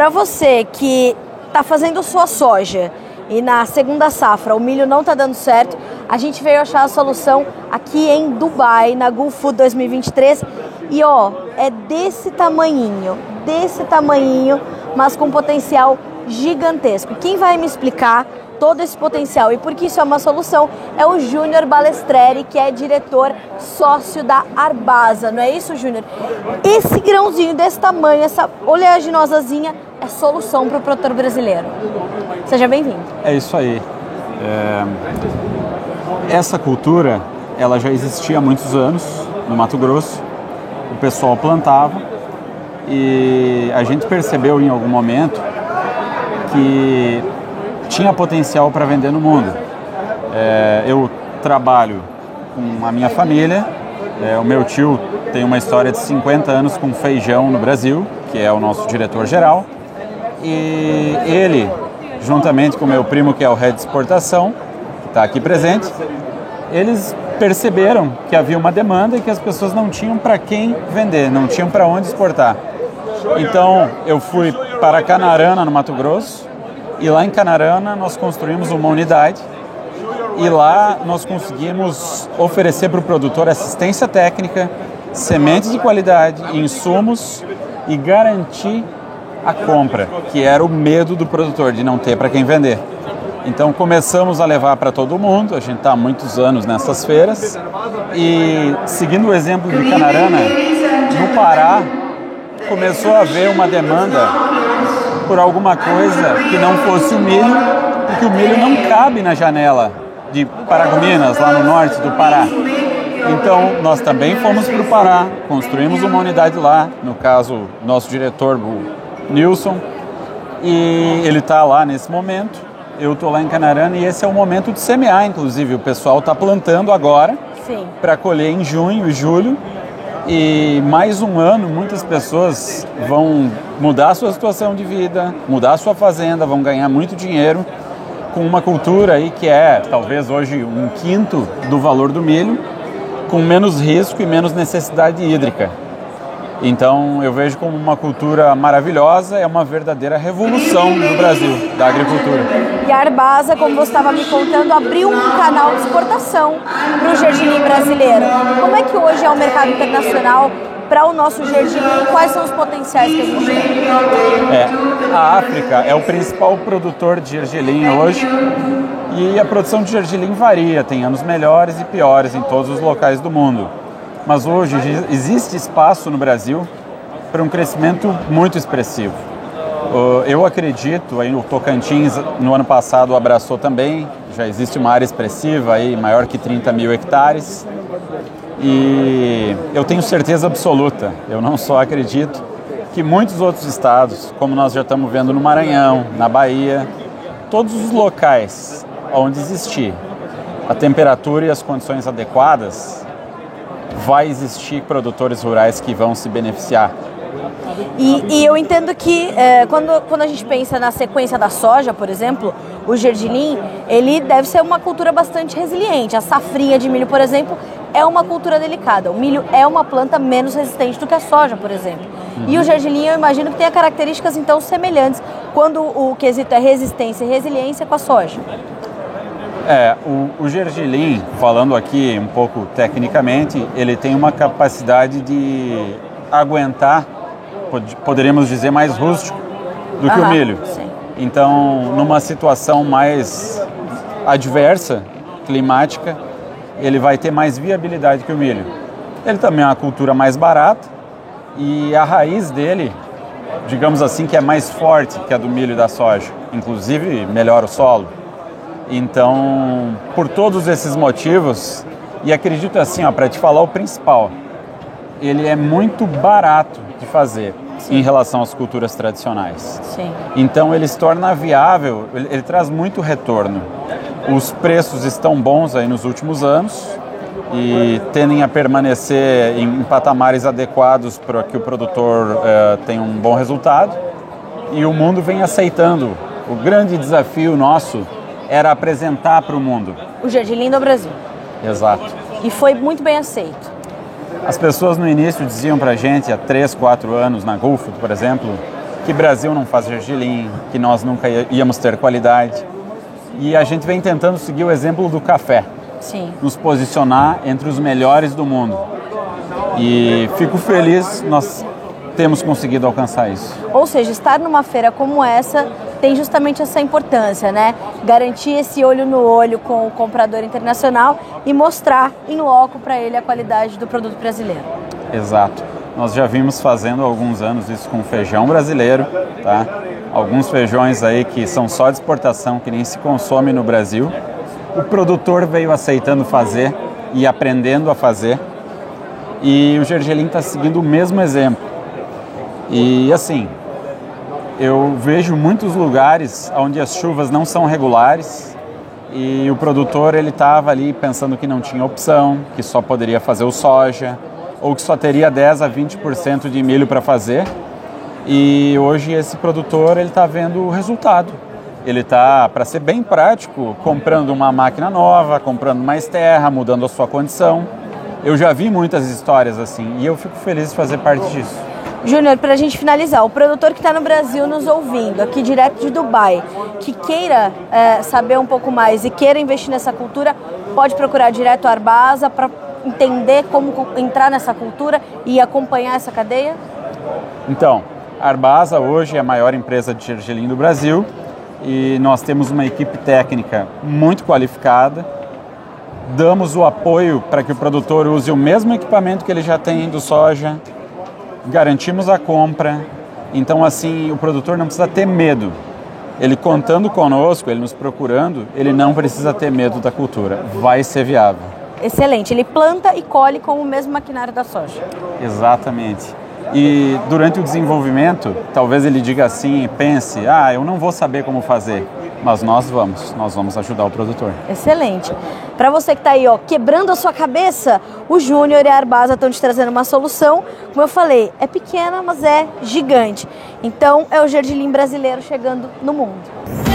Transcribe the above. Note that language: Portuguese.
Para você que está fazendo sua soja e na segunda safra o milho não está dando certo, a gente veio achar a solução aqui em Dubai, na Gulf 2023. E ó, é desse tamanhinho, desse tamanhinho, mas com potencial gigantesco. Quem vai me explicar todo esse potencial e por que isso é uma solução é o Júnior Balestreri, que é diretor sócio da Arbasa, não é isso, Júnior? Esse grãozinho desse tamanho, essa oleaginosazinha, é solução para o produtor brasileiro. Seja bem-vindo. É isso aí. É... Essa cultura, ela já existia há muitos anos no Mato Grosso. O pessoal plantava e a gente percebeu em algum momento que tinha potencial para vender no mundo. É, eu trabalho com a minha família. É, o meu tio tem uma história de 50 anos com feijão no Brasil, que é o nosso diretor geral. E ele, juntamente com meu primo, que é o head de exportação, que está aqui presente, eles perceberam que havia uma demanda e que as pessoas não tinham para quem vender, não tinham para onde exportar. Então eu fui para Canarana, no Mato Grosso, e lá em Canarana nós construímos uma unidade e lá nós conseguimos oferecer para o produtor assistência técnica, sementes de qualidade, insumos e garantir a compra, que era o medo do produtor de não ter para quem vender. Então começamos a levar para todo mundo, a gente está há muitos anos nessas feiras e seguindo o exemplo de Canarana, no Pará começou a haver uma demanda por alguma coisa que não fosse o milho, porque o milho não cabe na janela de Paragominas, lá no norte do Pará. Então, nós também fomos para o Pará, construímos uma unidade lá, no caso, nosso diretor, o Nilson, e ele está lá nesse momento. Eu estou lá em Canarana e esse é o momento de semear, inclusive. O pessoal está plantando agora para colher em junho e julho. E mais um ano, muitas pessoas vão mudar a sua situação de vida, mudar a sua fazenda, vão ganhar muito dinheiro com uma cultura aí que é talvez hoje um quinto do valor do milho, com menos risco e menos necessidade hídrica. Então eu vejo como uma cultura maravilhosa, é uma verdadeira revolução no Brasil da agricultura. E a Arbasa, como você estava me contando, abriu um canal de exportação para o gergelim brasileiro. Como é que hoje é o mercado internacional para o nosso gergelim? Quais são os potenciais que a gente tem? É, a África é o principal produtor de gergelim hoje e a produção de gergelim varia, tem anos melhores e piores em todos os locais do mundo mas hoje existe espaço no Brasil para um crescimento muito expressivo. Eu acredito, aí o Tocantins no ano passado abraçou também, já existe uma área expressiva aí, maior que 30 mil hectares. E eu tenho certeza absoluta, eu não só acredito, que muitos outros estados, como nós já estamos vendo no Maranhão, na Bahia, todos os locais onde existir a temperatura e as condições adequadas, vai existir produtores rurais que vão se beneficiar. E, e eu entendo que é, quando, quando a gente pensa na sequência da soja, por exemplo, o gergelim, ele deve ser uma cultura bastante resiliente. A safrinha de milho, por exemplo, é uma cultura delicada. O milho é uma planta menos resistente do que a soja, por exemplo. Uhum. E o gergelim, eu imagino que tenha características então semelhantes quando o quesito é resistência e resiliência com a soja. É, o, o gergelim, falando aqui um pouco tecnicamente, ele tem uma capacidade de aguentar, poderíamos dizer, mais rústico do que o milho. Sim. Então, numa situação mais adversa, climática, ele vai ter mais viabilidade que o milho. Ele também é uma cultura mais barata e a raiz dele, digamos assim, que é mais forte que a do milho e da soja. Inclusive, melhora o solo. Então, por todos esses motivos, e acredito assim, para te falar o principal, ele é muito barato de fazer Sim. em relação às culturas tradicionais. Sim. Então ele se torna viável, ele, ele, traz muito retorno. Os preços estão bons aí nos últimos anos e tendem a permanecer em, em patamares adequados para que o produtor eh, tenha um bom resultado. E o mundo vem aceitando. O grande desafio nosso era apresentar para o mundo. O Jardim do Brasil. Exato. E foi muito bem aceito. As pessoas no início diziam para a gente, há 3, 4 anos, na Gulf, por exemplo, que Brasil não faz gergelim, que nós nunca íamos ter qualidade. E a gente vem tentando seguir o exemplo do café. Sim. Nos posicionar entre os melhores do mundo. E fico feliz, nós temos conseguido alcançar isso. Ou seja, estar numa feira como essa tem justamente essa importância, né? Garantir esse olho no olho com o comprador internacional e mostrar em loco para ele a qualidade do produto brasileiro. Exato. Nós já vimos fazendo há alguns anos isso com feijão brasileiro, tá? Alguns feijões aí que são só de exportação, que nem se consome no Brasil. O produtor veio aceitando fazer e aprendendo a fazer. E o gergelim está seguindo o mesmo exemplo. E assim, eu vejo muitos lugares onde as chuvas não são regulares e o produtor ele estava ali pensando que não tinha opção, que só poderia fazer o soja ou que só teria 10 a 20% de milho para fazer. E hoje esse produtor ele está vendo o resultado. Ele está, para ser bem prático, comprando uma máquina nova, comprando mais terra, mudando a sua condição. Eu já vi muitas histórias assim e eu fico feliz de fazer parte disso. Júnior, para a gente finalizar, o produtor que está no Brasil nos ouvindo, aqui direto de Dubai, que queira é, saber um pouco mais e queira investir nessa cultura, pode procurar direto a Arbasa para entender como entrar nessa cultura e acompanhar essa cadeia? Então, a Arbasa hoje é a maior empresa de gergelim do Brasil e nós temos uma equipe técnica muito qualificada. Damos o apoio para que o produtor use o mesmo equipamento que ele já tem do soja, garantimos a compra. Então, assim, o produtor não precisa ter medo. Ele contando conosco, ele nos procurando, ele não precisa ter medo da cultura. Vai ser viável. Excelente. Ele planta e colhe com o mesmo maquinário da soja. Exatamente. E durante o desenvolvimento, talvez ele diga assim, pense, ah, eu não vou saber como fazer, mas nós vamos, nós vamos ajudar o produtor. Excelente. Para você que está aí, ó, quebrando a sua cabeça, o Júnior e a Arbasa estão te trazendo uma solução. Como eu falei, é pequena, mas é gigante. Então, é o gergelim brasileiro chegando no mundo.